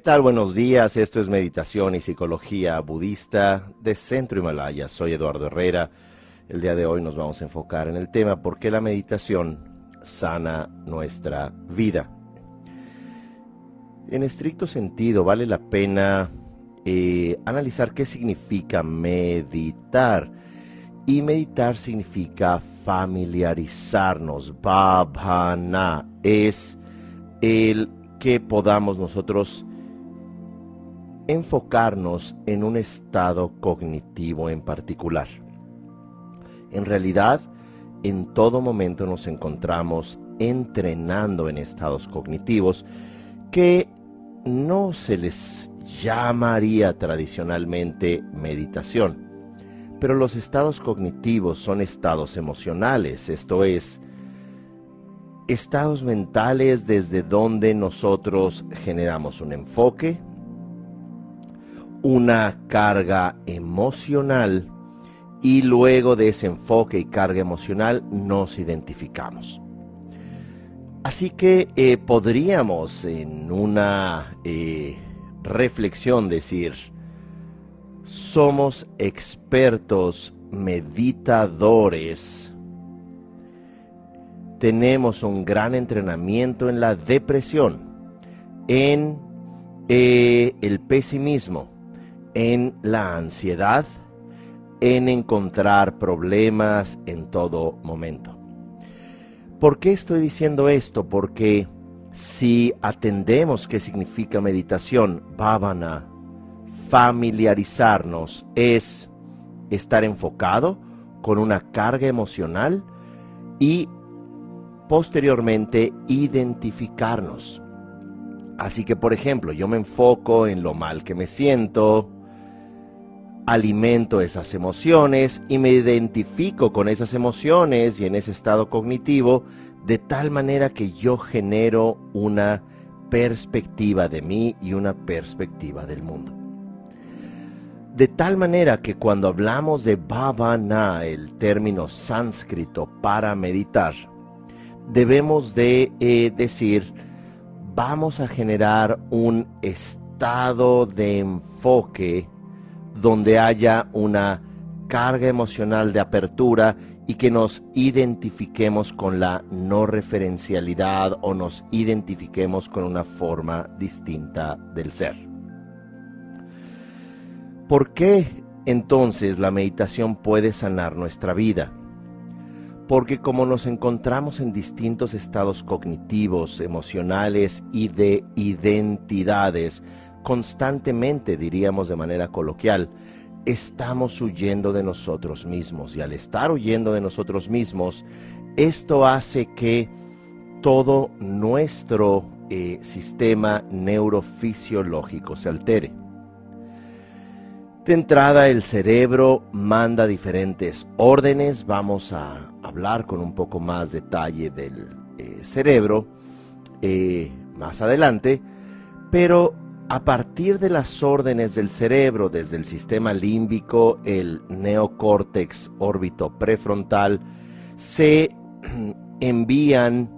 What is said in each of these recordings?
¿Qué tal? Buenos días. Esto es Meditación y Psicología Budista de Centro Himalaya. Soy Eduardo Herrera. El día de hoy nos vamos a enfocar en el tema ¿Por qué la meditación sana nuestra vida? En estricto sentido, vale la pena eh, analizar qué significa meditar. Y meditar significa familiarizarnos. Bhavana es el que podamos nosotros enfocarnos en un estado cognitivo en particular. En realidad, en todo momento nos encontramos entrenando en estados cognitivos que no se les llamaría tradicionalmente meditación. Pero los estados cognitivos son estados emocionales, esto es, estados mentales desde donde nosotros generamos un enfoque, una carga emocional y luego de ese enfoque y carga emocional nos identificamos. Así que eh, podríamos en una eh, reflexión decir, somos expertos meditadores, tenemos un gran entrenamiento en la depresión, en eh, el pesimismo, en la ansiedad, en encontrar problemas en todo momento. ¿Por qué estoy diciendo esto? Porque si atendemos qué significa meditación, bhavana, familiarizarnos, es estar enfocado con una carga emocional y posteriormente identificarnos. Así que, por ejemplo, yo me enfoco en lo mal que me siento, alimento esas emociones y me identifico con esas emociones y en ese estado cognitivo de tal manera que yo genero una perspectiva de mí y una perspectiva del mundo. De tal manera que cuando hablamos de bhavana, el término sánscrito para meditar, debemos de eh, decir, vamos a generar un estado de enfoque donde haya una carga emocional de apertura y que nos identifiquemos con la no referencialidad o nos identifiquemos con una forma distinta del ser. ¿Por qué entonces la meditación puede sanar nuestra vida? Porque como nos encontramos en distintos estados cognitivos, emocionales y de identidades, constantemente, diríamos de manera coloquial, estamos huyendo de nosotros mismos. Y al estar huyendo de nosotros mismos, esto hace que todo nuestro eh, sistema neurofisiológico se altere. De entrada, el cerebro manda diferentes órdenes. Vamos a hablar con un poco más detalle del eh, cerebro eh, más adelante. Pero a partir de las órdenes del cerebro desde el sistema límbico, el neocórtex órbito prefrontal, se envían,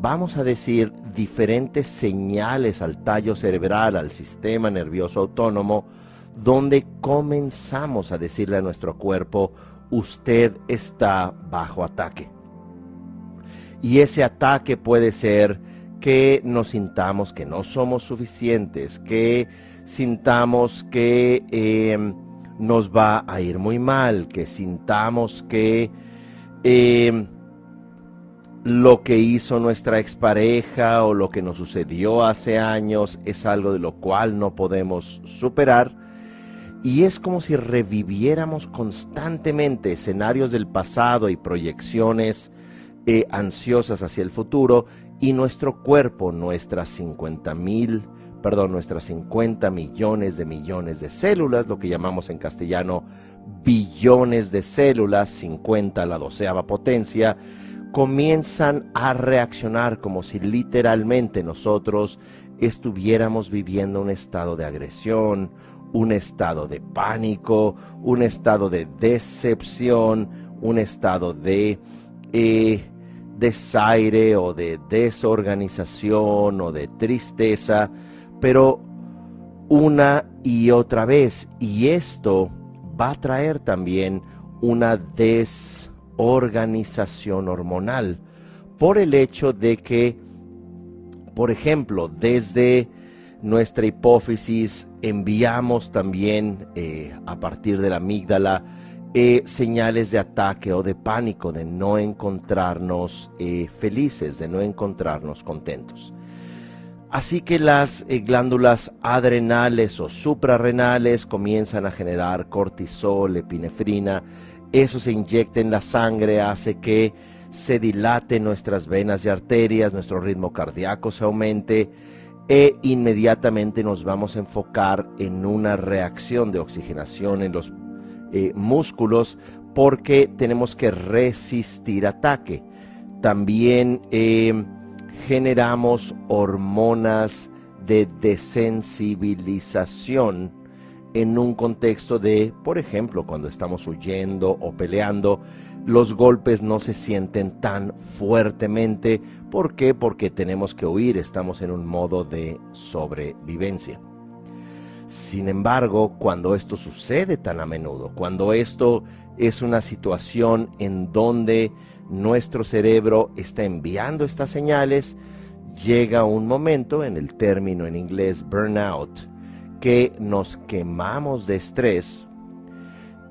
vamos a decir, diferentes señales al tallo cerebral, al sistema nervioso autónomo, donde comenzamos a decirle a nuestro cuerpo, usted está bajo ataque. Y ese ataque puede ser que nos sintamos que no somos suficientes, que sintamos que em, nos va a ir muy mal, que sintamos que em, lo que hizo nuestra expareja o lo que nos sucedió hace años es algo de lo cual no podemos superar. Y es como si reviviéramos constantemente escenarios del pasado y proyecciones eh, ansiosas hacia el futuro y nuestro cuerpo, nuestras 50 mil, perdón, nuestras 50 millones de millones de células, lo que llamamos en castellano billones de células, 50 a la doceava potencia, comienzan a reaccionar como si literalmente nosotros estuviéramos viviendo un estado de agresión, un estado de pánico, un estado de decepción, un estado de eh, desaire o de desorganización o de tristeza, pero una y otra vez. Y esto va a traer también una desorganización hormonal por el hecho de que, por ejemplo, desde nuestra hipófisis enviamos también eh, a partir de la amígdala eh, señales de ataque o de pánico, de no encontrarnos eh, felices, de no encontrarnos contentos. Así que las glándulas adrenales o suprarrenales comienzan a generar cortisol, epinefrina, eso se inyecta en la sangre, hace que se dilate nuestras venas y arterias, nuestro ritmo cardíaco se aumente e inmediatamente nos vamos a enfocar en una reacción de oxigenación en los eh, músculos porque tenemos que resistir ataque. También eh, generamos hormonas de desensibilización en un contexto de, por ejemplo, cuando estamos huyendo o peleando, los golpes no se sienten tan fuertemente. ¿Por qué? Porque tenemos que huir, estamos en un modo de sobrevivencia. Sin embargo, cuando esto sucede tan a menudo, cuando esto es una situación en donde nuestro cerebro está enviando estas señales, llega un momento, en el término en inglés burnout, que nos quemamos de estrés,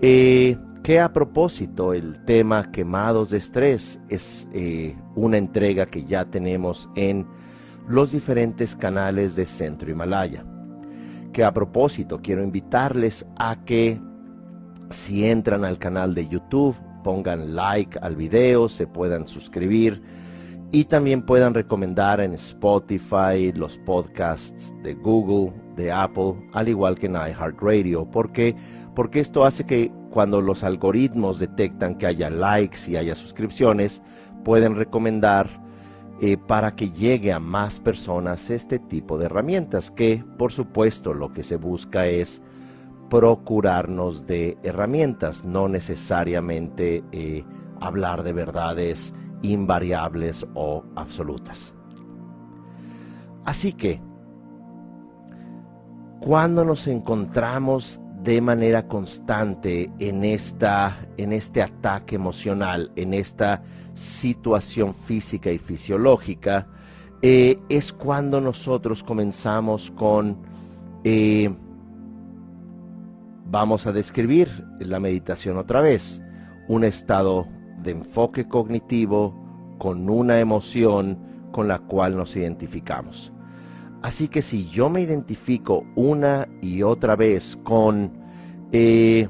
eh, que a propósito el tema quemados de estrés es eh, una entrega que ya tenemos en los diferentes canales de Centro Himalaya. Que a propósito quiero invitarles a que si entran al canal de YouTube, pongan like al video, se puedan suscribir y también puedan recomendar en Spotify los podcasts de Google, de Apple, al igual que en iHeartRadio, porque porque esto hace que cuando los algoritmos detectan que haya likes y haya suscripciones, pueden recomendar eh, para que llegue a más personas este tipo de herramientas, que por supuesto lo que se busca es procurarnos de herramientas, no necesariamente eh, hablar de verdades invariables o absolutas. Así que, cuando nos encontramos de manera constante en, esta, en este ataque emocional, en esta situación física y fisiológica, eh, es cuando nosotros comenzamos con, eh, vamos a describir la meditación otra vez, un estado de enfoque cognitivo con una emoción con la cual nos identificamos. Así que si yo me identifico una y otra vez con eh,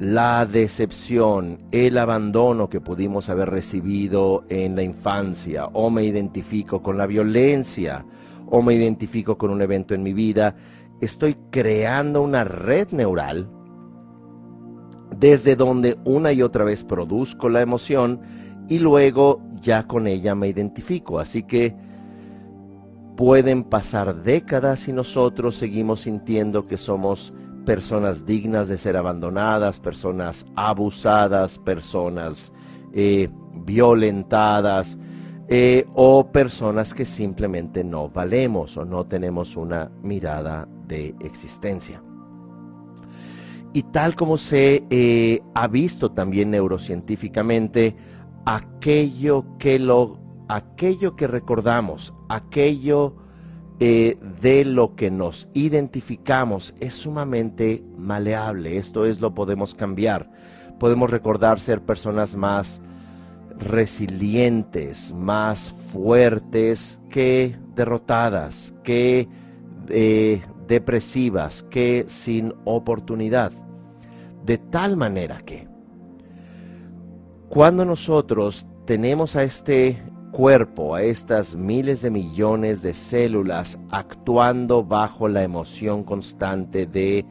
la decepción, el abandono que pudimos haber recibido en la infancia, o me identifico con la violencia, o me identifico con un evento en mi vida, estoy creando una red neural desde donde una y otra vez produzco la emoción y luego ya con ella me identifico. Así que Pueden pasar décadas y nosotros seguimos sintiendo que somos personas dignas de ser abandonadas, personas abusadas, personas eh, violentadas eh, o personas que simplemente no valemos o no tenemos una mirada de existencia. Y tal como se eh, ha visto también neurocientíficamente, aquello que lo aquello que recordamos, aquello eh, de lo que nos identificamos es sumamente maleable. Esto es lo podemos cambiar. Podemos recordar ser personas más resilientes, más fuertes que derrotadas, que eh, depresivas, que sin oportunidad. De tal manera que cuando nosotros tenemos a este cuerpo, a estas miles de millones de células actuando bajo la emoción constante de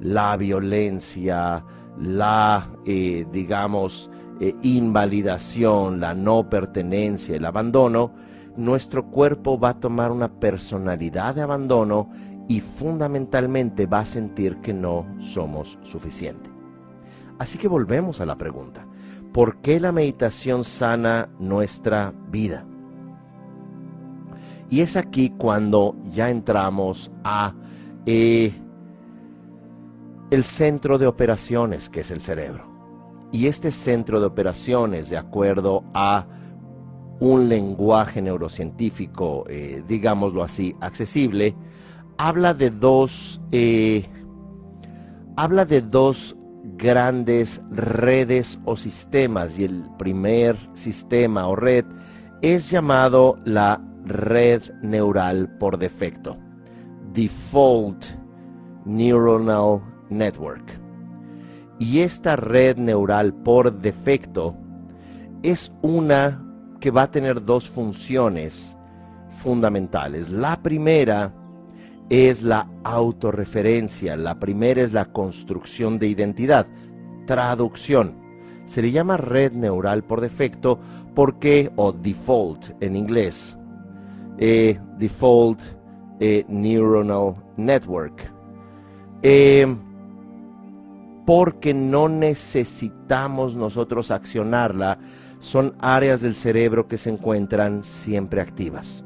la violencia, la, eh, digamos, eh, invalidación, la no pertenencia, el abandono, nuestro cuerpo va a tomar una personalidad de abandono y fundamentalmente va a sentir que no somos suficientes. Así que volvemos a la pregunta. ¿Por qué la meditación sana nuestra vida? Y es aquí cuando ya entramos a eh, el centro de operaciones que es el cerebro. Y este centro de operaciones, de acuerdo a un lenguaje neurocientífico, eh, digámoslo así, accesible, habla de dos, eh, habla de dos grandes redes o sistemas y el primer sistema o red es llamado la red neural por defecto, Default Neuronal Network. Y esta red neural por defecto es una que va a tener dos funciones fundamentales. La primera es la autorreferencia, la primera es la construcción de identidad, traducción. Se le llama red neural por defecto porque, o default en inglés, eh, default eh, neuronal network. Eh, porque no necesitamos nosotros accionarla, son áreas del cerebro que se encuentran siempre activas.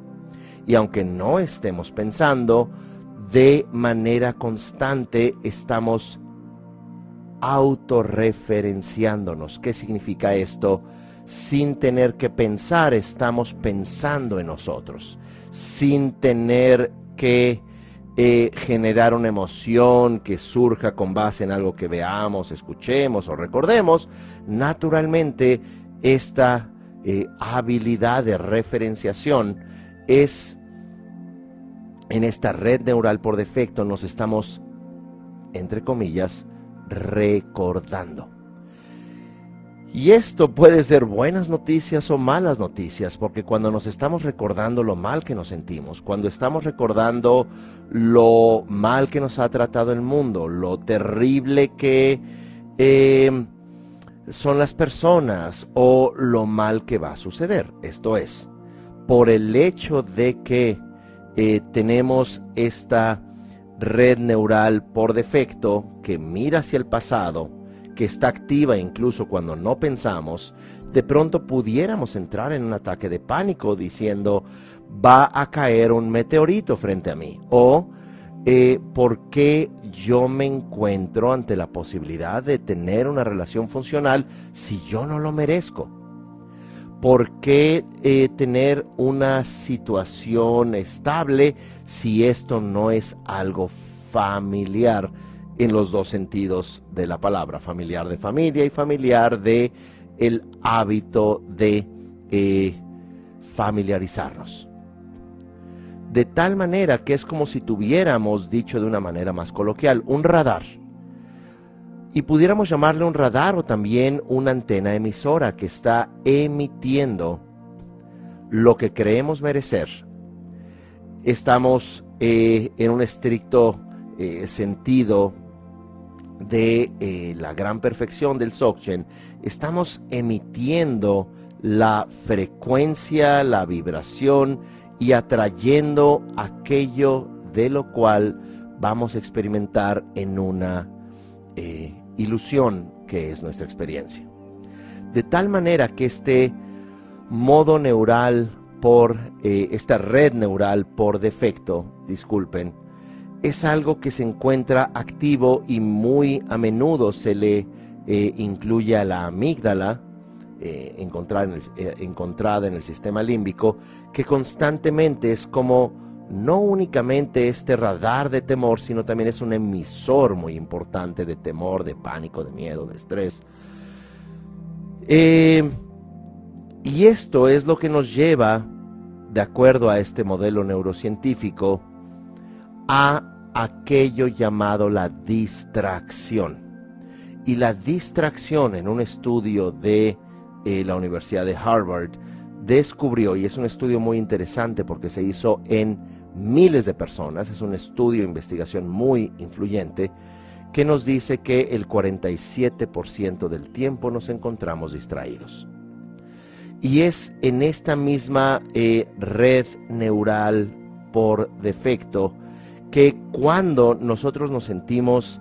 Y aunque no estemos pensando, de manera constante estamos autorreferenciándonos. ¿Qué significa esto? Sin tener que pensar, estamos pensando en nosotros. Sin tener que eh, generar una emoción que surja con base en algo que veamos, escuchemos o recordemos, naturalmente esta eh, habilidad de referenciación es en esta red neural por defecto nos estamos, entre comillas, recordando. Y esto puede ser buenas noticias o malas noticias, porque cuando nos estamos recordando lo mal que nos sentimos, cuando estamos recordando lo mal que nos ha tratado el mundo, lo terrible que eh, son las personas o lo mal que va a suceder, esto es, por el hecho de que eh, tenemos esta red neural por defecto que mira hacia el pasado, que está activa incluso cuando no pensamos, de pronto pudiéramos entrar en un ataque de pánico diciendo va a caer un meteorito frente a mí o eh, por qué yo me encuentro ante la posibilidad de tener una relación funcional si yo no lo merezco. ¿Por qué eh, tener una situación estable si esto no es algo familiar en los dos sentidos de la palabra, familiar de familia y familiar de el hábito de eh, familiarizarnos? De tal manera que es como si tuviéramos, dicho de una manera más coloquial, un radar y pudiéramos llamarle un radar o también una antena emisora que está emitiendo lo que creemos merecer. Estamos eh, en un estricto eh, sentido de eh, la gran perfección del Sokchen, estamos emitiendo la frecuencia, la vibración y atrayendo aquello de lo cual vamos a experimentar en una ilusión que es nuestra experiencia. De tal manera que este modo neural por, eh, esta red neural por defecto, disculpen, es algo que se encuentra activo y muy a menudo se le eh, incluye a la amígdala, eh, encontrada, en el, encontrada en el sistema límbico, que constantemente es como no únicamente este radar de temor, sino también es un emisor muy importante de temor, de pánico, de miedo, de estrés. Eh, y esto es lo que nos lleva, de acuerdo a este modelo neurocientífico, a aquello llamado la distracción. Y la distracción en un estudio de eh, la Universidad de Harvard descubrió, y es un estudio muy interesante porque se hizo en miles de personas, es un estudio de investigación muy influyente, que nos dice que el 47% del tiempo nos encontramos distraídos. Y es en esta misma eh, red neural por defecto que cuando nosotros nos sentimos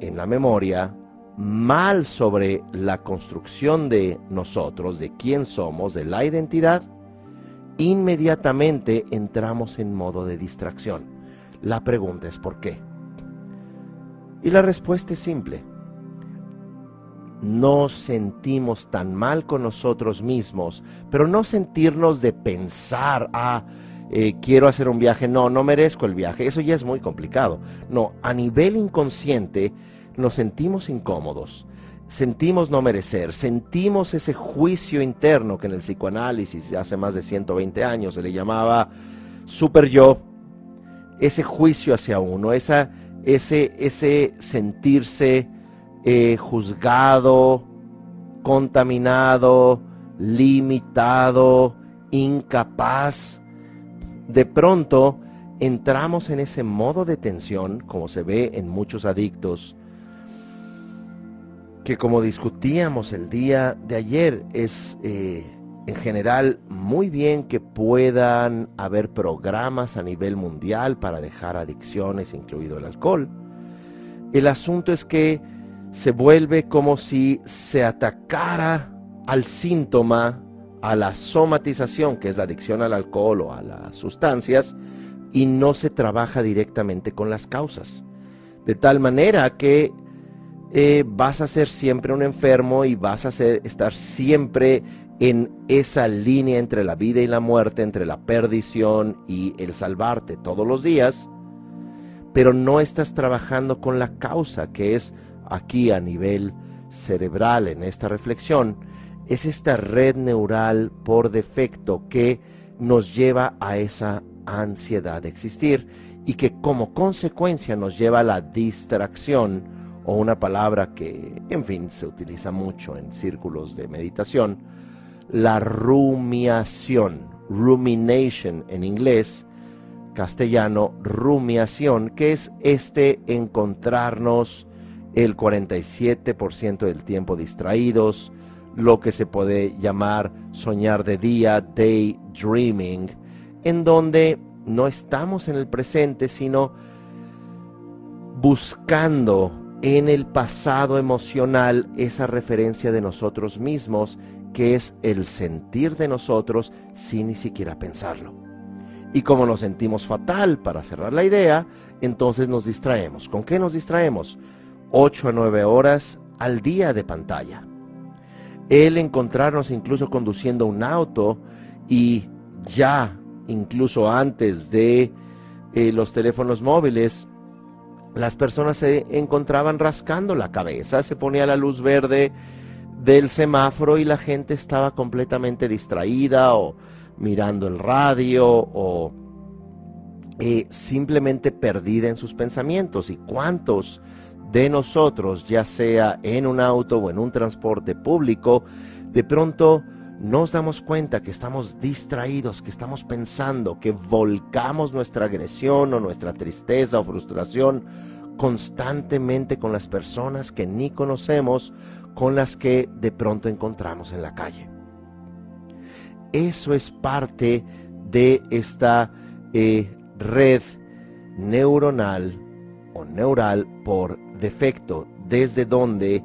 en la memoria mal sobre la construcción de nosotros, de quién somos, de la identidad, inmediatamente entramos en modo de distracción. La pregunta es ¿por qué? Y la respuesta es simple. Nos sentimos tan mal con nosotros mismos, pero no sentirnos de pensar, ah, eh, quiero hacer un viaje, no, no merezco el viaje, eso ya es muy complicado. No, a nivel inconsciente nos sentimos incómodos, sentimos no merecer, sentimos ese juicio interno que en el psicoanálisis hace más de 120 años se le llamaba super yo, ese juicio hacia uno, esa, ese, ese sentirse eh, juzgado, contaminado, limitado, incapaz. De pronto entramos en ese modo de tensión, como se ve en muchos adictos, que como discutíamos el día de ayer, es eh, en general muy bien que puedan haber programas a nivel mundial para dejar adicciones, incluido el alcohol. El asunto es que se vuelve como si se atacara al síntoma a la somatización, que es la adicción al alcohol o a las sustancias, y no se trabaja directamente con las causas. De tal manera que eh, vas a ser siempre un enfermo y vas a ser, estar siempre en esa línea entre la vida y la muerte, entre la perdición y el salvarte todos los días, pero no estás trabajando con la causa, que es aquí a nivel cerebral en esta reflexión, es esta red neural por defecto que nos lleva a esa ansiedad de existir y que como consecuencia nos lleva a la distracción o una palabra que, en fin, se utiliza mucho en círculos de meditación, la rumiación, rumination en inglés, castellano, rumiación, que es este encontrarnos el 47% del tiempo distraídos, lo que se puede llamar soñar de día, daydreaming, en donde no estamos en el presente, sino buscando en el pasado emocional esa referencia de nosotros mismos, que es el sentir de nosotros sin ni siquiera pensarlo. Y como nos sentimos fatal, para cerrar la idea, entonces nos distraemos. ¿Con qué nos distraemos? 8 a 9 horas al día de pantalla el encontrarnos incluso conduciendo un auto y ya incluso antes de eh, los teléfonos móviles, las personas se encontraban rascando la cabeza, se ponía la luz verde del semáforo y la gente estaba completamente distraída o mirando el radio o eh, simplemente perdida en sus pensamientos. ¿Y cuántos de nosotros, ya sea en un auto o en un transporte público, de pronto nos damos cuenta que estamos distraídos, que estamos pensando, que volcamos nuestra agresión o nuestra tristeza o frustración constantemente con las personas que ni conocemos, con las que de pronto encontramos en la calle. Eso es parte de esta eh, red neuronal o neural por defecto, desde donde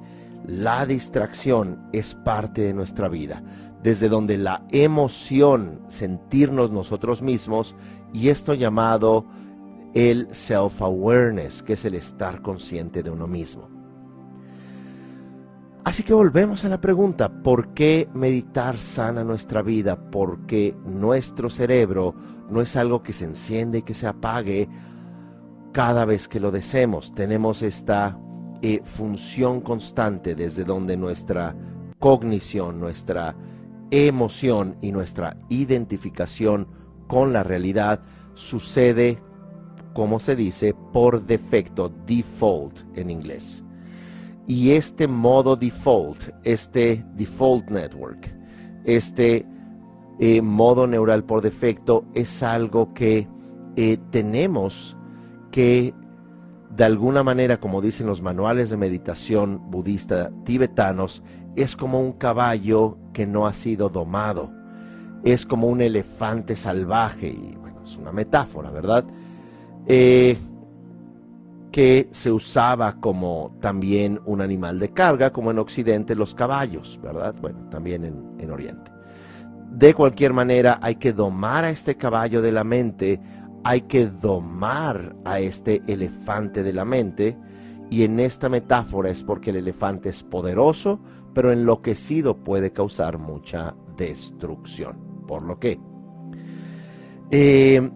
la distracción es parte de nuestra vida, desde donde la emoción, sentirnos nosotros mismos, y esto llamado el self-awareness, que es el estar consciente de uno mismo. Así que volvemos a la pregunta, ¿por qué meditar sana nuestra vida? Porque nuestro cerebro no es algo que se enciende y que se apague cada vez que lo deseemos. Tenemos esta eh, función constante desde donde nuestra cognición, nuestra emoción y nuestra identificación con la realidad sucede, como se dice, por defecto, default en inglés. Y este modo default, este default network, este eh, modo neural por defecto es algo que eh, tenemos que de alguna manera, como dicen los manuales de meditación budista tibetanos, es como un caballo que no ha sido domado. Es como un elefante salvaje, y bueno, es una metáfora, ¿verdad? Eh, que se usaba como también un animal de carga, como en Occidente los caballos, ¿verdad? Bueno, también en, en Oriente. De cualquier manera, hay que domar a este caballo de la mente hay que domar a este elefante de la mente y en esta metáfora es porque el elefante es poderoso, pero enloquecido puede causar mucha destrucción. Por lo que eh,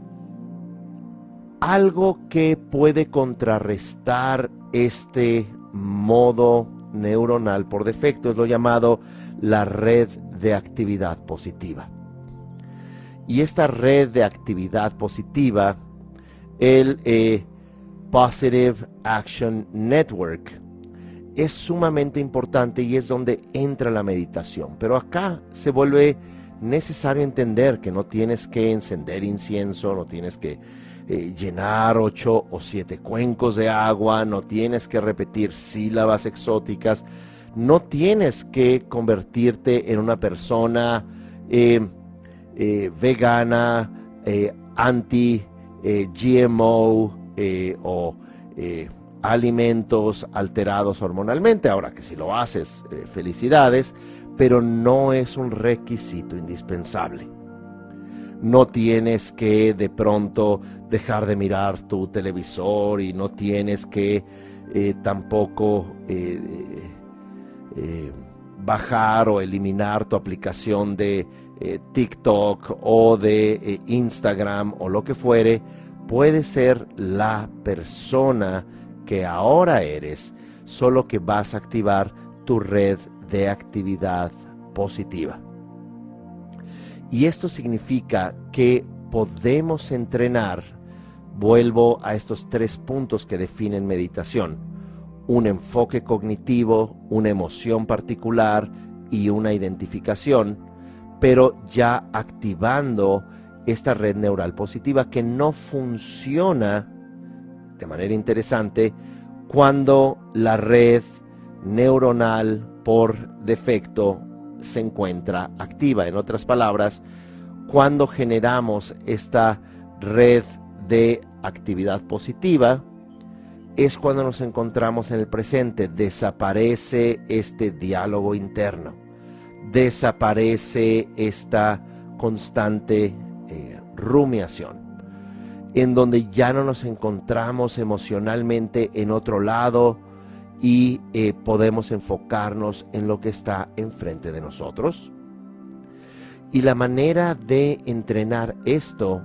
algo que puede contrarrestar este modo neuronal por defecto es lo llamado la red de actividad positiva. Y esta red de actividad positiva, el eh, Positive Action Network, es sumamente importante y es donde entra la meditación. Pero acá se vuelve necesario entender que no tienes que encender incienso, no tienes que eh, llenar ocho o siete cuencos de agua, no tienes que repetir sílabas exóticas, no tienes que convertirte en una persona eh, eh, vegana, anti-GMO o alimentos alterados hormonalmente. Ahora que si lo haces, felicidades, pero no es un requisito indispensable. No tienes que de pronto dejar de mirar tu televisor y no tienes que eh, tampoco eh, eh, bajar o eliminar tu aplicación de TikTok o de Instagram o lo que fuere. Puede ser la persona que ahora eres, solo que vas a activar tu red de actividad positiva. Y esto significa que podemos entrenar, vuelvo a estos tres puntos que definen meditación, un enfoque cognitivo, una emoción particular y una identificación, pero ya activando esta red neural positiva que no funciona de manera interesante cuando la red neuronal por defecto se encuentra activa. En otras palabras, cuando generamos esta red de actividad positiva, es cuando nos encontramos en el presente. Desaparece este diálogo interno. Desaparece esta constante eh, rumiación. En donde ya no nos encontramos emocionalmente en otro lado, y eh, podemos enfocarnos en lo que está enfrente de nosotros. Y la manera de entrenar esto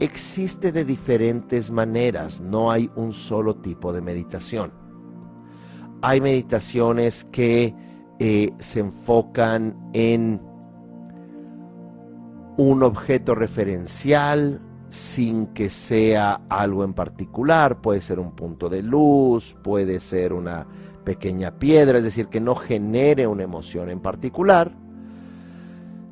existe de diferentes maneras, no hay un solo tipo de meditación. Hay meditaciones que eh, se enfocan en un objeto referencial, sin que sea algo en particular, puede ser un punto de luz, puede ser una pequeña piedra, es decir, que no genere una emoción en particular.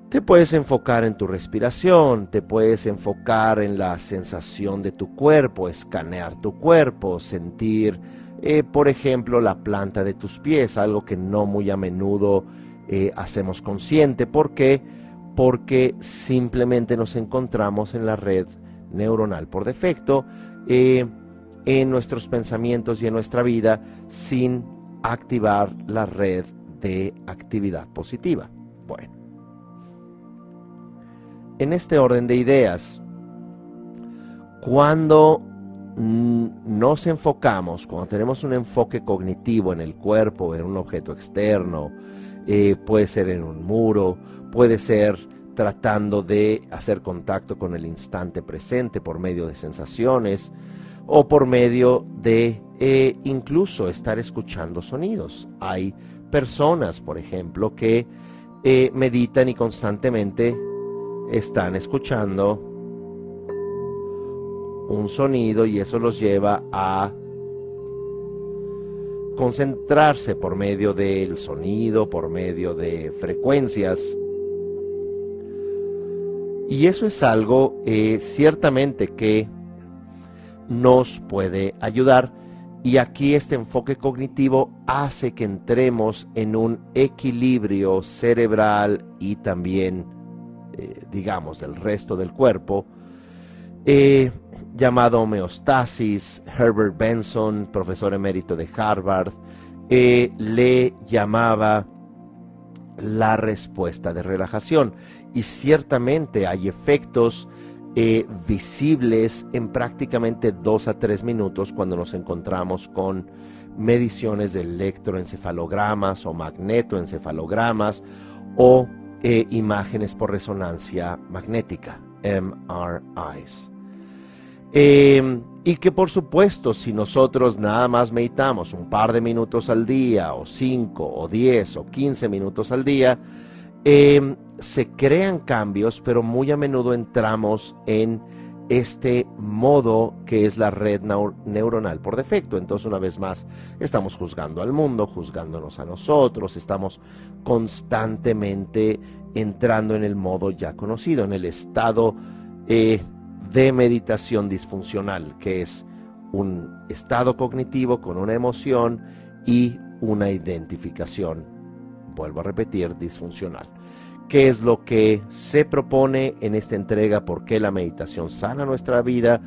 Te puedes enfocar en tu respiración, te puedes enfocar en la sensación de tu cuerpo, escanear tu cuerpo, sentir, eh, por ejemplo, la planta de tus pies, algo que no muy a menudo eh, hacemos consciente. ¿Por qué? Porque simplemente nos encontramos en la red neuronal por defecto eh, en nuestros pensamientos y en nuestra vida sin activar la red de actividad positiva. Bueno, en este orden de ideas, cuando nos enfocamos, cuando tenemos un enfoque cognitivo en el cuerpo, en un objeto externo, eh, puede ser en un muro, puede ser tratando de hacer contacto con el instante presente por medio de sensaciones o por medio de eh, incluso estar escuchando sonidos. Hay personas, por ejemplo, que eh, meditan y constantemente están escuchando un sonido y eso los lleva a concentrarse por medio del sonido, por medio de frecuencias y eso es algo eh, ciertamente que nos puede ayudar. Y aquí este enfoque cognitivo hace que entremos en un equilibrio cerebral y también, eh, digamos, del resto del cuerpo, eh, llamado homeostasis. Herbert Benson, profesor emérito de Harvard, le llamaba la respuesta de relajación. Y ciertamente hay efectos eh, visibles en prácticamente dos a tres minutos cuando nos encontramos con mediciones de electroencefalogramas o magnetoencefalogramas o eh, imágenes por resonancia magnética, MRIs. Em, y que por supuesto, si nosotros nada más meditamos un par de minutos al día, o cinco, o diez, o quince minutos al día, em, se crean cambios, pero muy a menudo entramos en este modo que es la red neuronal por defecto. Entonces, una vez más, estamos juzgando al mundo, juzgándonos a nosotros, estamos constantemente entrando en el modo ya conocido, en el estado eh, de meditación disfuncional, que es un estado cognitivo con una emoción y una identificación, vuelvo a repetir, disfuncional. ¿Qué es lo que se propone en esta entrega? ¿Por qué la meditación sana nuestra vida?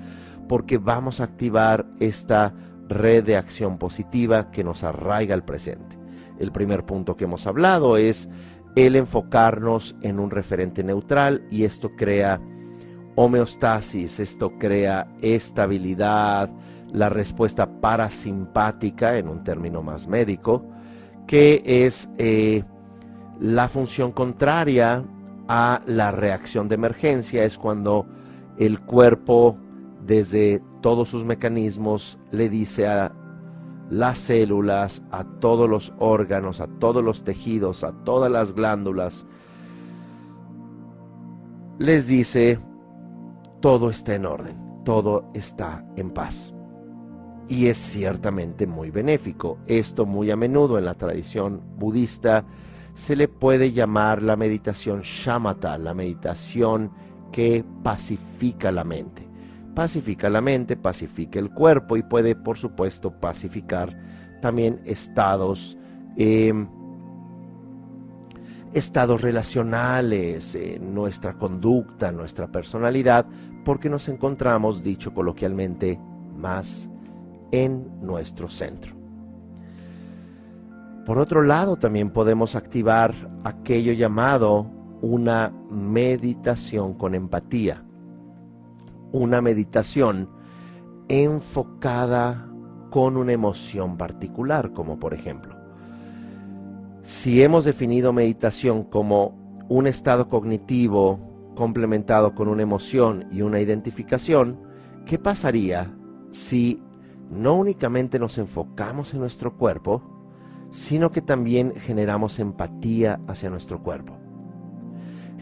Porque vamos a activar esta red de acción positiva que nos arraiga al presente. El primer punto que hemos hablado es el enfocarnos en un referente neutral y esto crea homeostasis, esto crea estabilidad, la respuesta parasimpática, en un término más médico, que es eh, la función contraria a la reacción de emergencia, es cuando el cuerpo, desde todos sus mecanismos, le dice a las células, a todos los órganos, a todos los tejidos, a todas las glándulas, les dice, todo está en orden, todo está en paz. Y es ciertamente muy benéfico. Esto muy a menudo en la tradición budista se le puede llamar la meditación shamatha, la meditación que pacifica la mente. Pacifica la mente, pacifica el cuerpo y puede, por supuesto, pacificar también estados em, estados relacionales, eh, nuestra conducta, nuestra personalidad, porque nos encontramos, dicho coloquialmente, más en nuestro centro. Por otro lado, también podemos activar aquello llamado una meditación con empatía, una meditación enfocada con una emoción particular, como por ejemplo, si hemos definido meditación como un estado cognitivo complementado con una emoción y una identificación, ¿qué pasaría si no únicamente nos enfocamos en nuestro cuerpo, sino que también generamos empatía hacia nuestro cuerpo?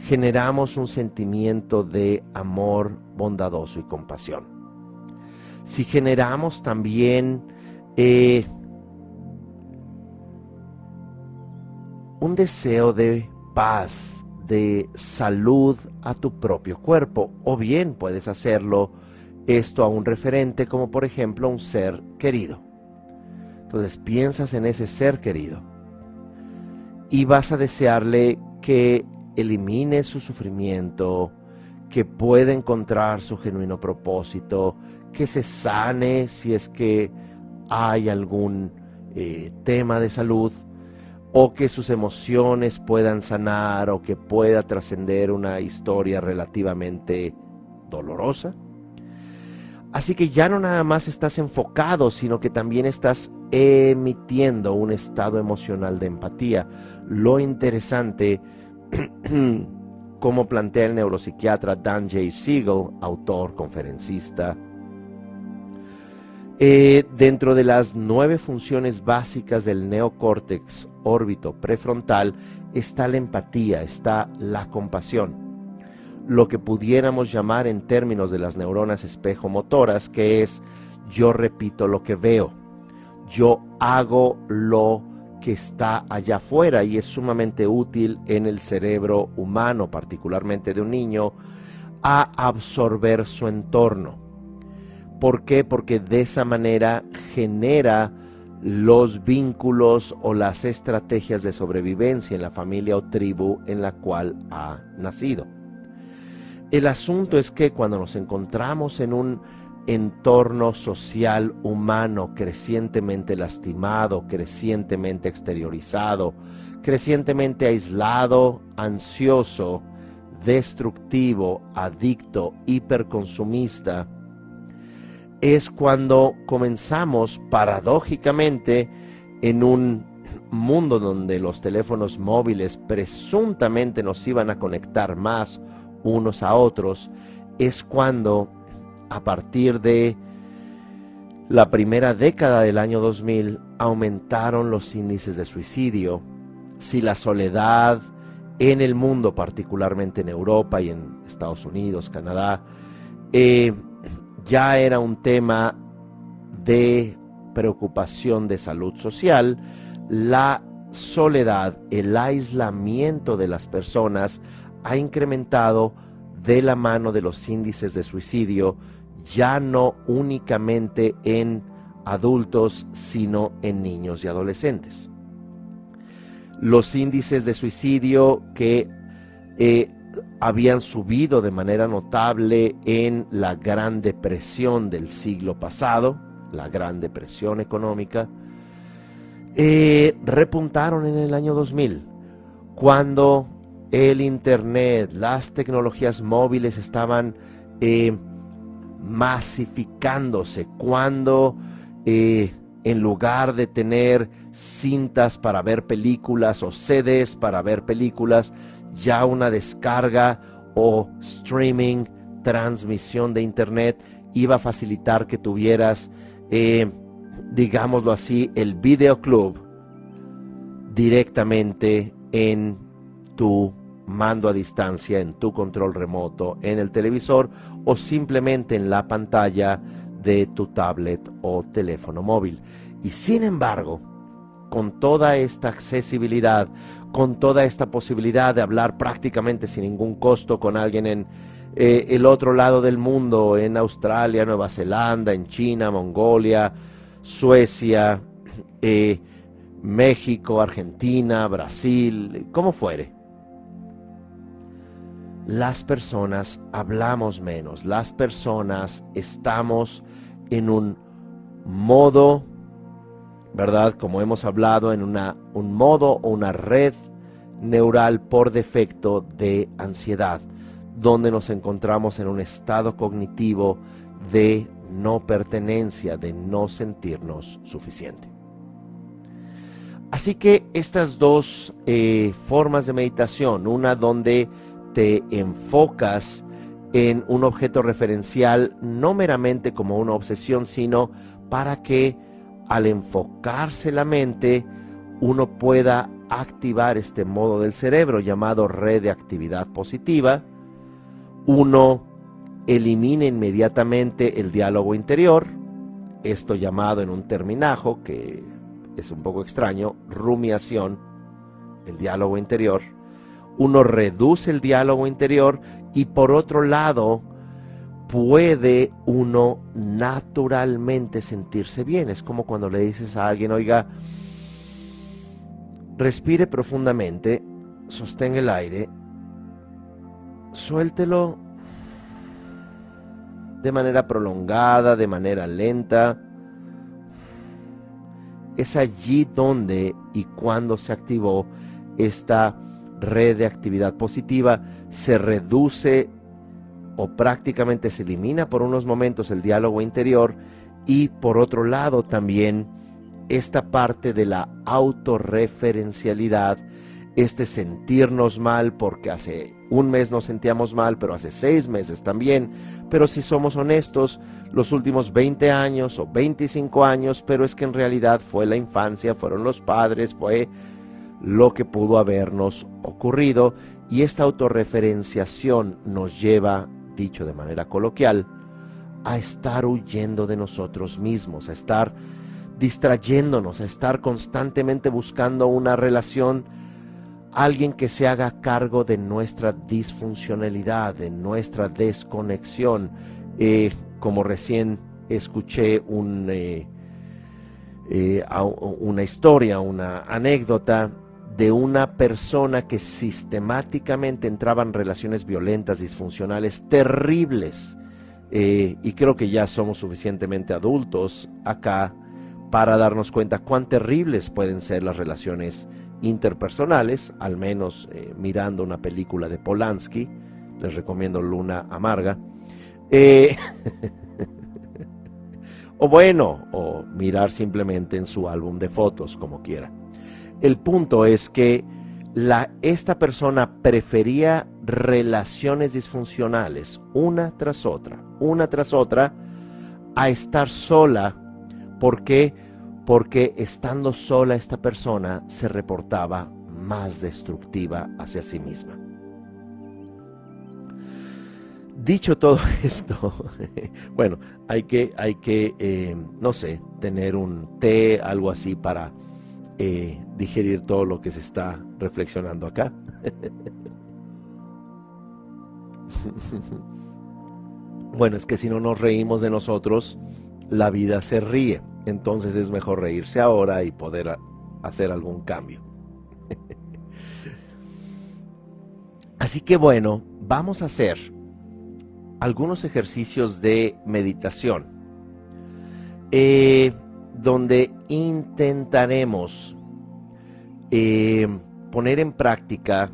Generamos un sentimiento de amor bondadoso y compasión. Si generamos también eh, un deseo de paz, de salud a tu propio cuerpo, o bien puedes hacerlo esto a un referente como por ejemplo un ser querido. Entonces piensas en ese ser querido y vas a desearle que elimine su sufrimiento, que pueda encontrar su genuino propósito, que se sane si es que hay algún eh, tema de salud o que sus emociones puedan sanar o que pueda trascender una historia relativamente dolorosa. Así que ya no nada más estás enfocado, sino que también estás emitiendo un estado emocional de empatía. Lo interesante, como plantea el neuropsiquiatra Dan J. Siegel, autor, conferencista, eh, dentro de las nueve funciones básicas del neocórtex órbito prefrontal está la empatía, está la compasión, lo que pudiéramos llamar en términos de las neuronas espejo motoras, que es yo repito lo que veo, yo hago lo que está allá afuera y es sumamente útil en el cerebro humano, particularmente de un niño, a absorber su entorno ¿Por qué? Porque de esa manera genera los vínculos o las estrategias de sobrevivencia en la familia o tribu en la cual ha nacido. El asunto es que cuando nos encontramos en un entorno social humano crecientemente lastimado, crecientemente exteriorizado, crecientemente aislado, ansioso, destructivo, adicto, hiperconsumista, es cuando comenzamos paradójicamente en un mundo donde los teléfonos móviles presuntamente nos iban a conectar más unos a otros, es cuando a partir de la primera década del año 2000 aumentaron los índices de suicidio. Si la soledad en el mundo, particularmente en Europa y en Estados Unidos, Canadá, eh, ya era un tema de preocupación de salud social, la soledad, el aislamiento de las personas ha incrementado de la mano de los índices de suicidio, ya no únicamente en adultos, sino en niños y adolescentes. Los índices de suicidio que eh, habían subido de manera notable en la Gran Depresión del siglo pasado, la Gran Depresión económica, eh, repuntaron en el año 2000, cuando el Internet, las tecnologías móviles estaban eh, masificándose, cuando eh, en lugar de tener cintas para ver películas o CDs para ver películas, ya una descarga o streaming, transmisión de Internet iba a facilitar que tuvieras digámoslo así, el videoclub directamente en tu mando a distancia, en tu control remoto, en el televisor o simplemente en la pantalla de tu tablet o teléfono móvil. Y sin embargo, con toda esta accesibilidad, con toda esta posibilidad de hablar prácticamente sin ningún costo con alguien en eh, el otro lado del mundo, en Australia, Nueva Zelanda, en China, Mongolia, Suecia, eh, México, Argentina, Brasil, como fuere. Las personas hablamos menos, las personas estamos en un modo, ¿verdad? Como hemos hablado, en una, un modo o una red neural por defecto de ansiedad, donde nos encontramos en un estado cognitivo de no pertenencia, de no sentirnos suficiente. Así que estas dos eh, formas de meditación, una donde te enfocas en un objeto referencial, no meramente como una obsesión, sino para que al enfocarse la mente uno pueda activar este modo del cerebro llamado red de actividad positiva, uno elimina inmediatamente el diálogo interior, esto llamado en un terminajo, que es un poco extraño, rumiación, el diálogo interior. Uno reduce el diálogo interior y por otro lado puede uno naturalmente sentirse bien. Es como cuando le dices a alguien, oiga, respire profundamente, sostén el aire, suéltelo de manera prolongada, de manera lenta. Es allí donde y cuando se activó esta red de actividad positiva, se reduce o prácticamente se elimina por unos momentos el diálogo interior y por otro lado también esta parte de la autorreferencialidad este sentirnos mal porque hace un mes nos sentíamos mal, pero hace seis meses también. Pero si somos honestos, los últimos 20 años o 25 años, pero es que en realidad fue la infancia, fueron los padres, fue lo que pudo habernos ocurrido y esta autorreferenciación nos lleva, dicho de manera coloquial, a estar huyendo de nosotros mismos, a estar distrayéndonos, a estar constantemente buscando una relación alguien que se haga cargo de nuestra disfuncionalidad, de nuestra desconexión. Eh, como recién escuché eh, eh, una historia, una anécdota de una persona que sistemáticamente entraba en relaciones violentas, disfuncionales, terribles. y creo que ya somos suficientemente adultos acá para darnos cuenta cuán terribles pueden ser las relaciones interpersonales, al menos eh, mirando una película de Polanski, les recomiendo Luna Amarga. Eh, o bueno, o mirar simplemente en su álbum de fotos, como quiera. El punto es que esta persona prefería relaciones disfuncionales, una tras otra, una tras otra, a estar sola. ¿Por qué? Porque estando sola esta persona se reportaba más destructiva hacia sí misma. Dicho todo esto, bueno, hay que, hay que eh, no sé, tener un té, algo así para eh, digerir todo lo que se está reflexionando acá. bueno, es que si no nos reímos de nosotros, la vida se ríe. Entonces es mejor reírse ahora y poder hacer algún cambio. Así que bueno, vamos a hacer algunos ejercicios de meditación, eh, donde intentaremos eh, poner en práctica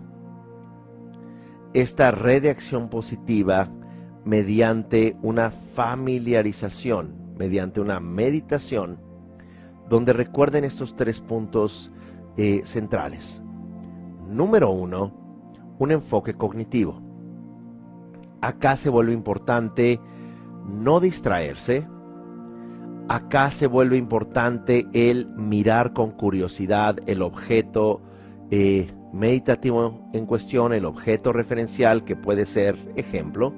esta red de acción positiva mediante una familiarización, mediante una meditación, donde recuerden estos tres puntos eh, centrales. Número uno, un enfoque cognitivo. Acá se vuelve importante no distraerse. Acá se vuelve importante el mirar con curiosidad el objeto eh, meditativo en cuestión, el objeto referencial que puede ser, ejemplo,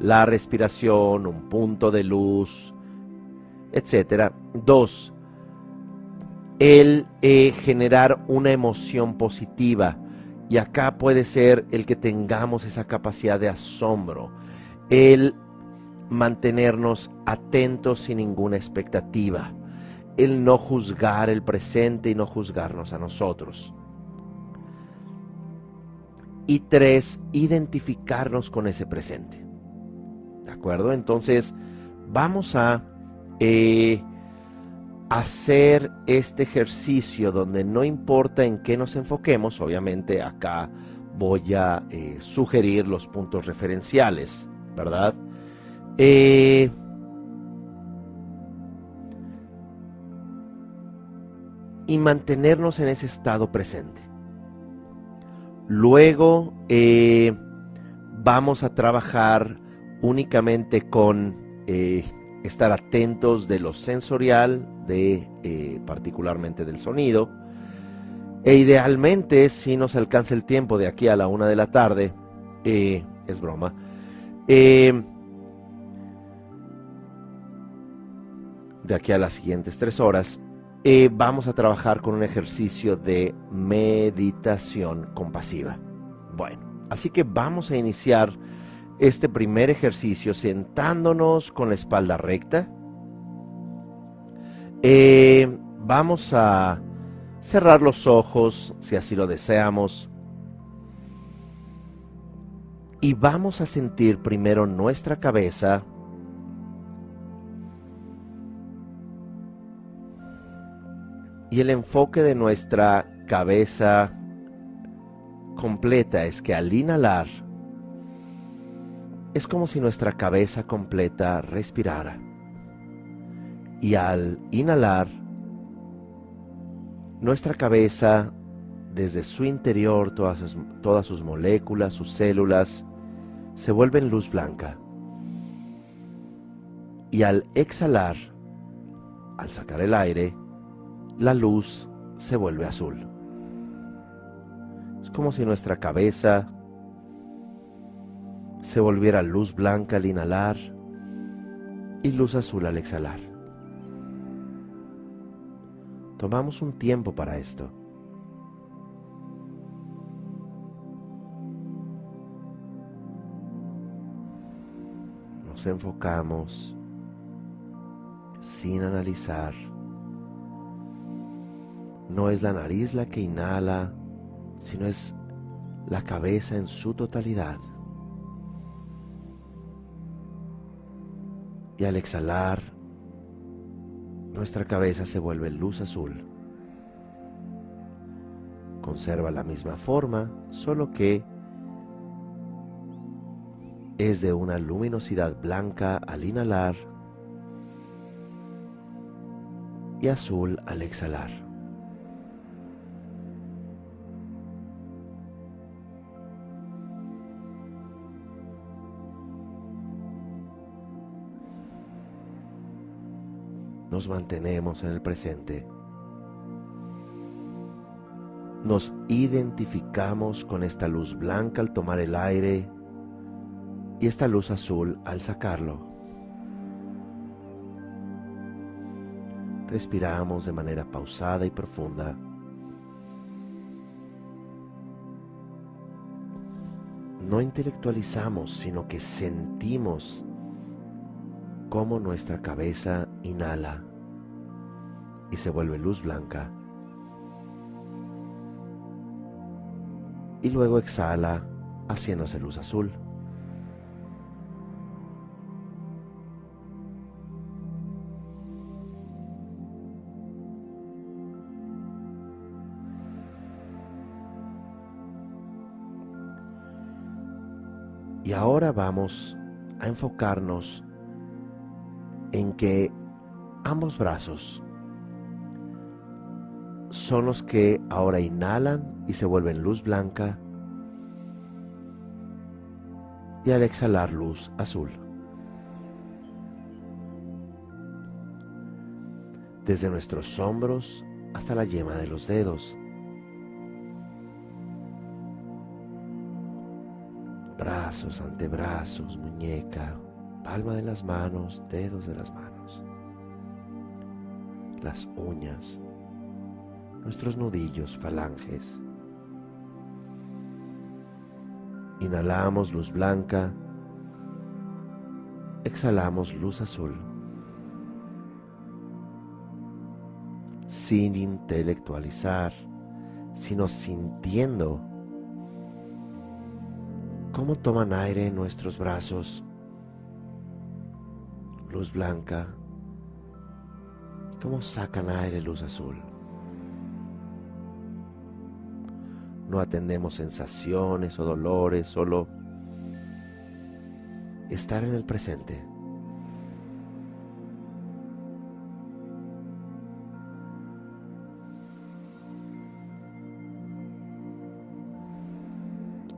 la respiración, un punto de luz, etc. Dos, el eh, generar una emoción positiva y acá puede ser el que tengamos esa capacidad de asombro, el mantenernos atentos sin ninguna expectativa, el no juzgar el presente y no juzgarnos a nosotros. Y tres, identificarnos con ese presente. ¿De acuerdo? Entonces, vamos a... Eh, hacer este ejercicio donde no importa en qué nos enfoquemos, obviamente acá voy a eh, sugerir los puntos referenciales, ¿verdad? Eh, y mantenernos en ese estado presente. Luego eh, vamos a trabajar únicamente con estar atentos de lo sensorial, de eh, particularmente del sonido. E idealmente, si nos alcanza el tiempo de aquí a la una de la tarde, eh, es broma, de aquí a las siguientes tres horas, vamos a trabajar con un ejercicio de meditación compasiva. Bueno, así que vamos a iniciar este primer ejercicio sentándonos con la espalda recta. Eh, vamos a cerrar los ojos si así lo deseamos. Y vamos a sentir primero nuestra cabeza. Y el enfoque de nuestra cabeza completa es que al inhalar, es como si nuestra cabeza completa respirara. Y al inhalar, nuestra cabeza, desde su interior, todas sus, todas sus moléculas, sus células, se vuelven luz blanca. Y al exhalar, al sacar el aire, la luz se vuelve azul. Es como si nuestra cabeza se volviera luz blanca al inhalar y luz azul al exhalar. Tomamos un tiempo para esto. Nos enfocamos sin analizar. No es la nariz la que inhala, sino es la cabeza en su totalidad. Y al exhalar, nuestra cabeza se vuelve luz azul. Conserva la misma forma, solo que es de una luminosidad blanca al inhalar y azul al exhalar. Nos mantenemos en el presente. Nos identificamos con esta luz blanca al tomar el aire y esta luz azul al sacarlo. Respiramos de manera pausada y profunda. No intelectualizamos, sino que sentimos cómo nuestra cabeza inhala y se vuelve luz blanca. Y luego exhala haciéndose luz azul. Y ahora vamos a enfocarnos en que ambos brazos son los que ahora inhalan y se vuelven luz blanca y al exhalar luz azul. Desde nuestros hombros hasta la yema de los dedos. brazos, antebrazos, muñeca, palma de las manos, dedos de las manos, las uñas, nuestros nudillos, falanges. Inhalamos luz blanca, exhalamos luz azul, sin intelectualizar, sino sintiendo cómo toman aire nuestros brazos, luz blanca, cómo sacan aire luz azul. No atendemos sensaciones o dolores, solo estar en el presente.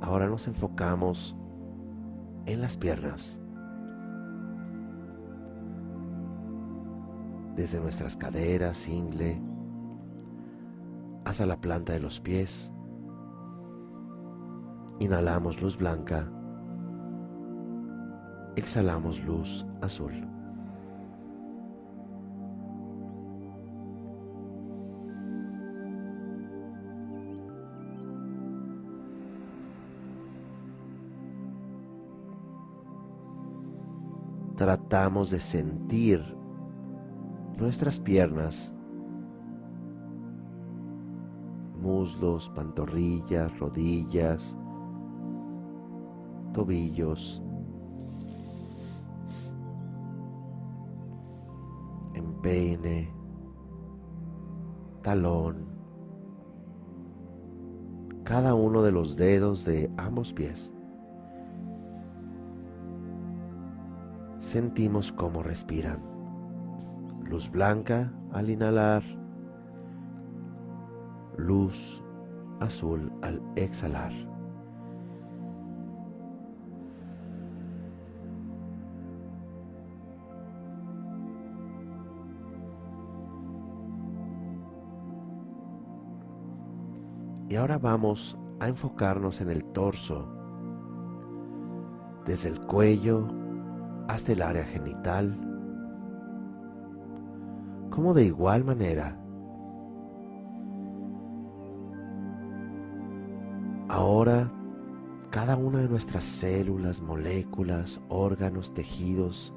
Ahora nos enfocamos en las piernas. Desde nuestras caderas, ingle, hasta la planta de los pies. Inhalamos luz blanca. Exhalamos luz azul. tratamos de sentir nuestras piernas, muslos, pantorrillas, rodillas, tobillos, empeine, talón, cada uno de los dedos de ambos pies. sentimos cómo respiran. Luz blanca al inhalar, luz azul al exhalar. Y ahora vamos a enfocarnos en el torso, desde el cuello hasta el área genital, como de igual manera ahora cada una de nuestras células, moléculas, órganos, tejidos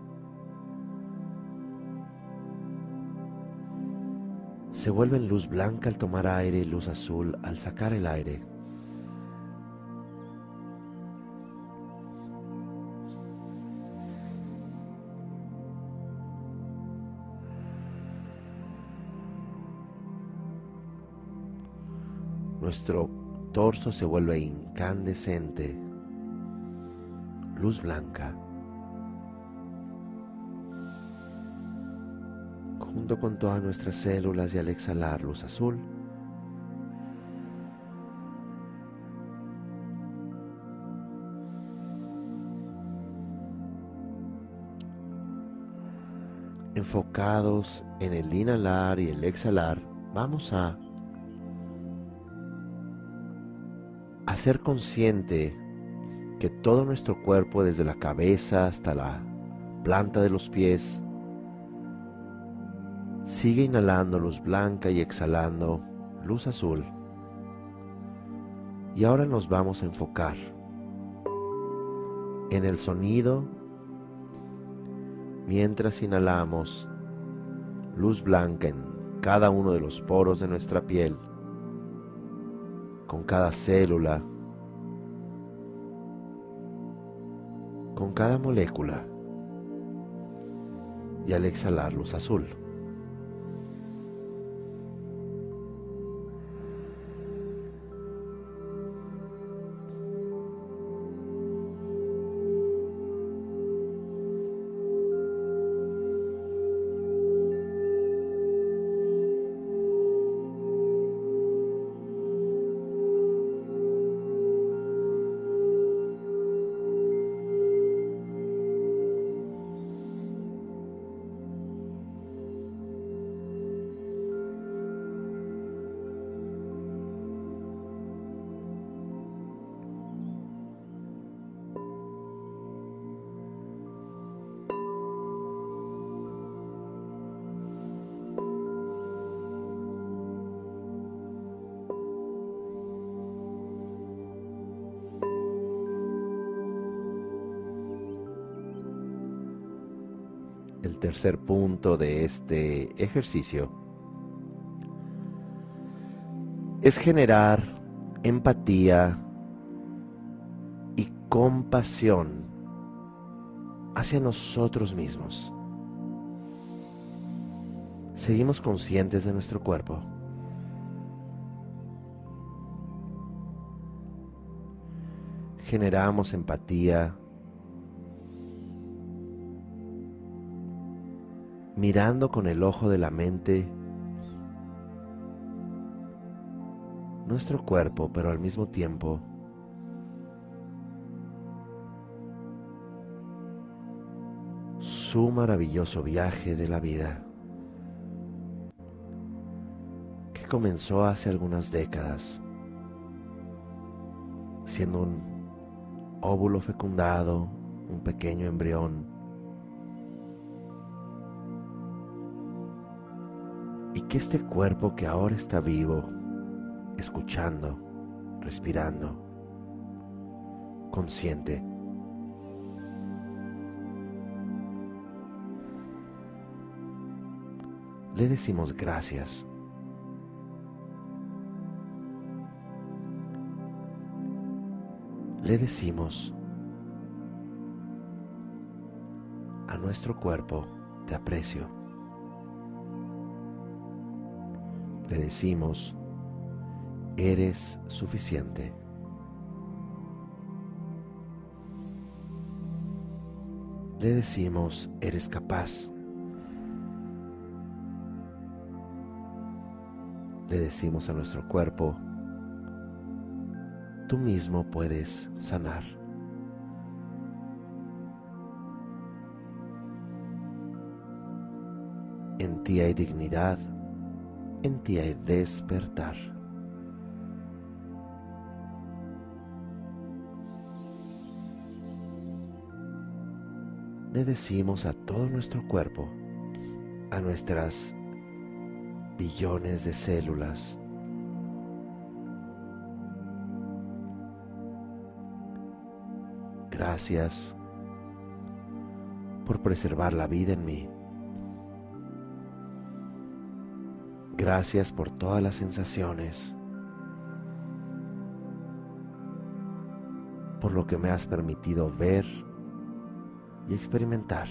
se vuelven luz blanca al tomar aire luz azul al sacar el aire. Nuestro torso se vuelve incandescente, luz blanca. Junto con todas nuestras células y al exhalar luz azul. enfocados en el inhalar y el exhalar, vamos a hacer consciente que todo nuestro cuerpo, desde la cabeza hasta la planta de los pies, sigue inhalando luz blanca y exhalando luz azul. Y ahora nos vamos a enfocar en el sonido mientras inhalamos luz blanca en cada uno de los poros de nuestra piel, con cada célula, con cada molécula y al exhalar luz azul. Tercer punto de este ejercicio es generar empatía y compasión hacia nosotros mismos. Seguimos conscientes de nuestro cuerpo. Generamos empatía mirando con el ojo de la mente nuestro cuerpo, pero al mismo tiempo su maravilloso viaje de la vida que comenzó hace algunas décadas siendo un óvulo fecundado, un pequeño embrión que este cuerpo que ahora está vivo, escuchando, respirando, consciente, le decimos gracias. Le decimos a nuestro cuerpo, te aprecio. Le decimos, eres suficiente. Le decimos, eres capaz. Le decimos a nuestro cuerpo, tú mismo puedes sanar. En ti hay dignidad, en ti hay despertar. Le decimos a todo nuestro cuerpo, a nuestras billones de células, gracias por preservar la vida en mí. Gracias por todas las sensaciones, por lo que me has permitido ver y experimentar.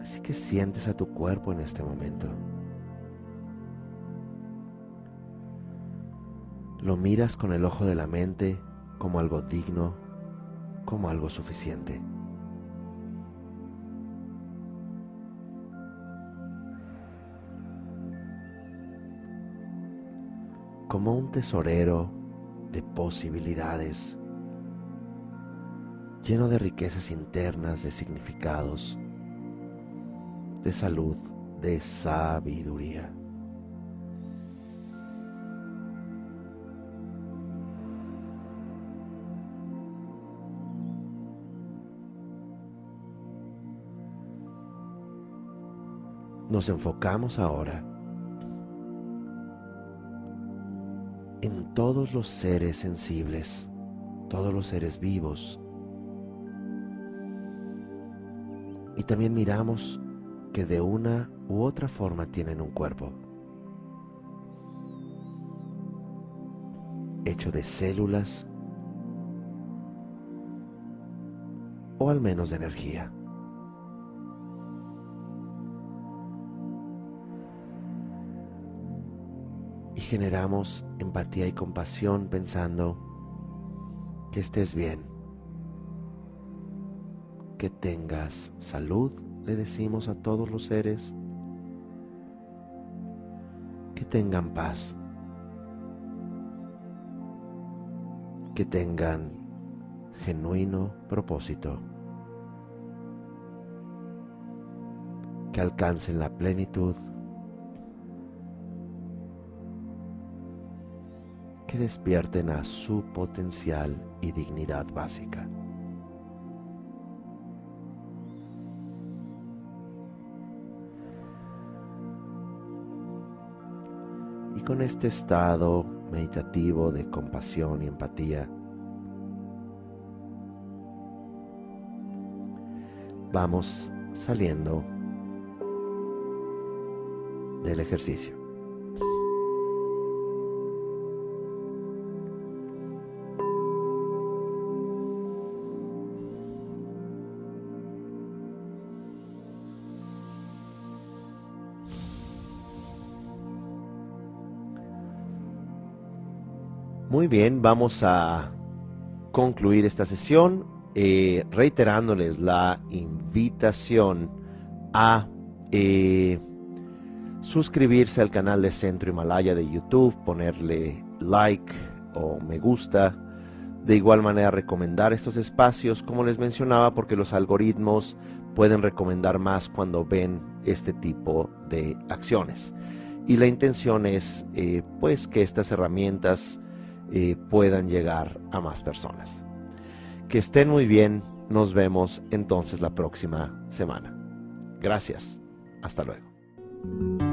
Así que sientes a tu cuerpo en este momento. lo miras con el ojo de la mente como algo digno, como algo suficiente. Como un tesorero de posibilidades, lleno de riquezas internas, de significados, de salud, de sabiduría. Nos enfocamos ahora en todos los seres sensibles, todos los seres vivos. Y también miramos que de una u otra forma tienen un cuerpo, hecho de células o al menos de energía. Generamos empatía y compasión pensando que estés bien, que tengas salud le decimos a todos los seres que tengan paz, que tengan genuino propósito, que alcancen la plenitud, que despierten a su potencial y dignidad básica. con este estado meditativo de compasión y empatía, vamos saliendo del ejercicio. Bien, vamos a concluir esta sesión eh, reiterándoles la invitación a eh, suscribirse al canal de Centro Himalaya de YouTube, ponerle like o me gusta. De igual manera recomendar estos espacios, como les mencionaba, porque los algoritmos pueden recomendar más cuando ven este tipo de acciones. Y la intención es eh, pues que estas herramientas puedan llegar a más personas. Que estén muy bien, nos vemos entonces la próxima semana. Gracias, hasta luego.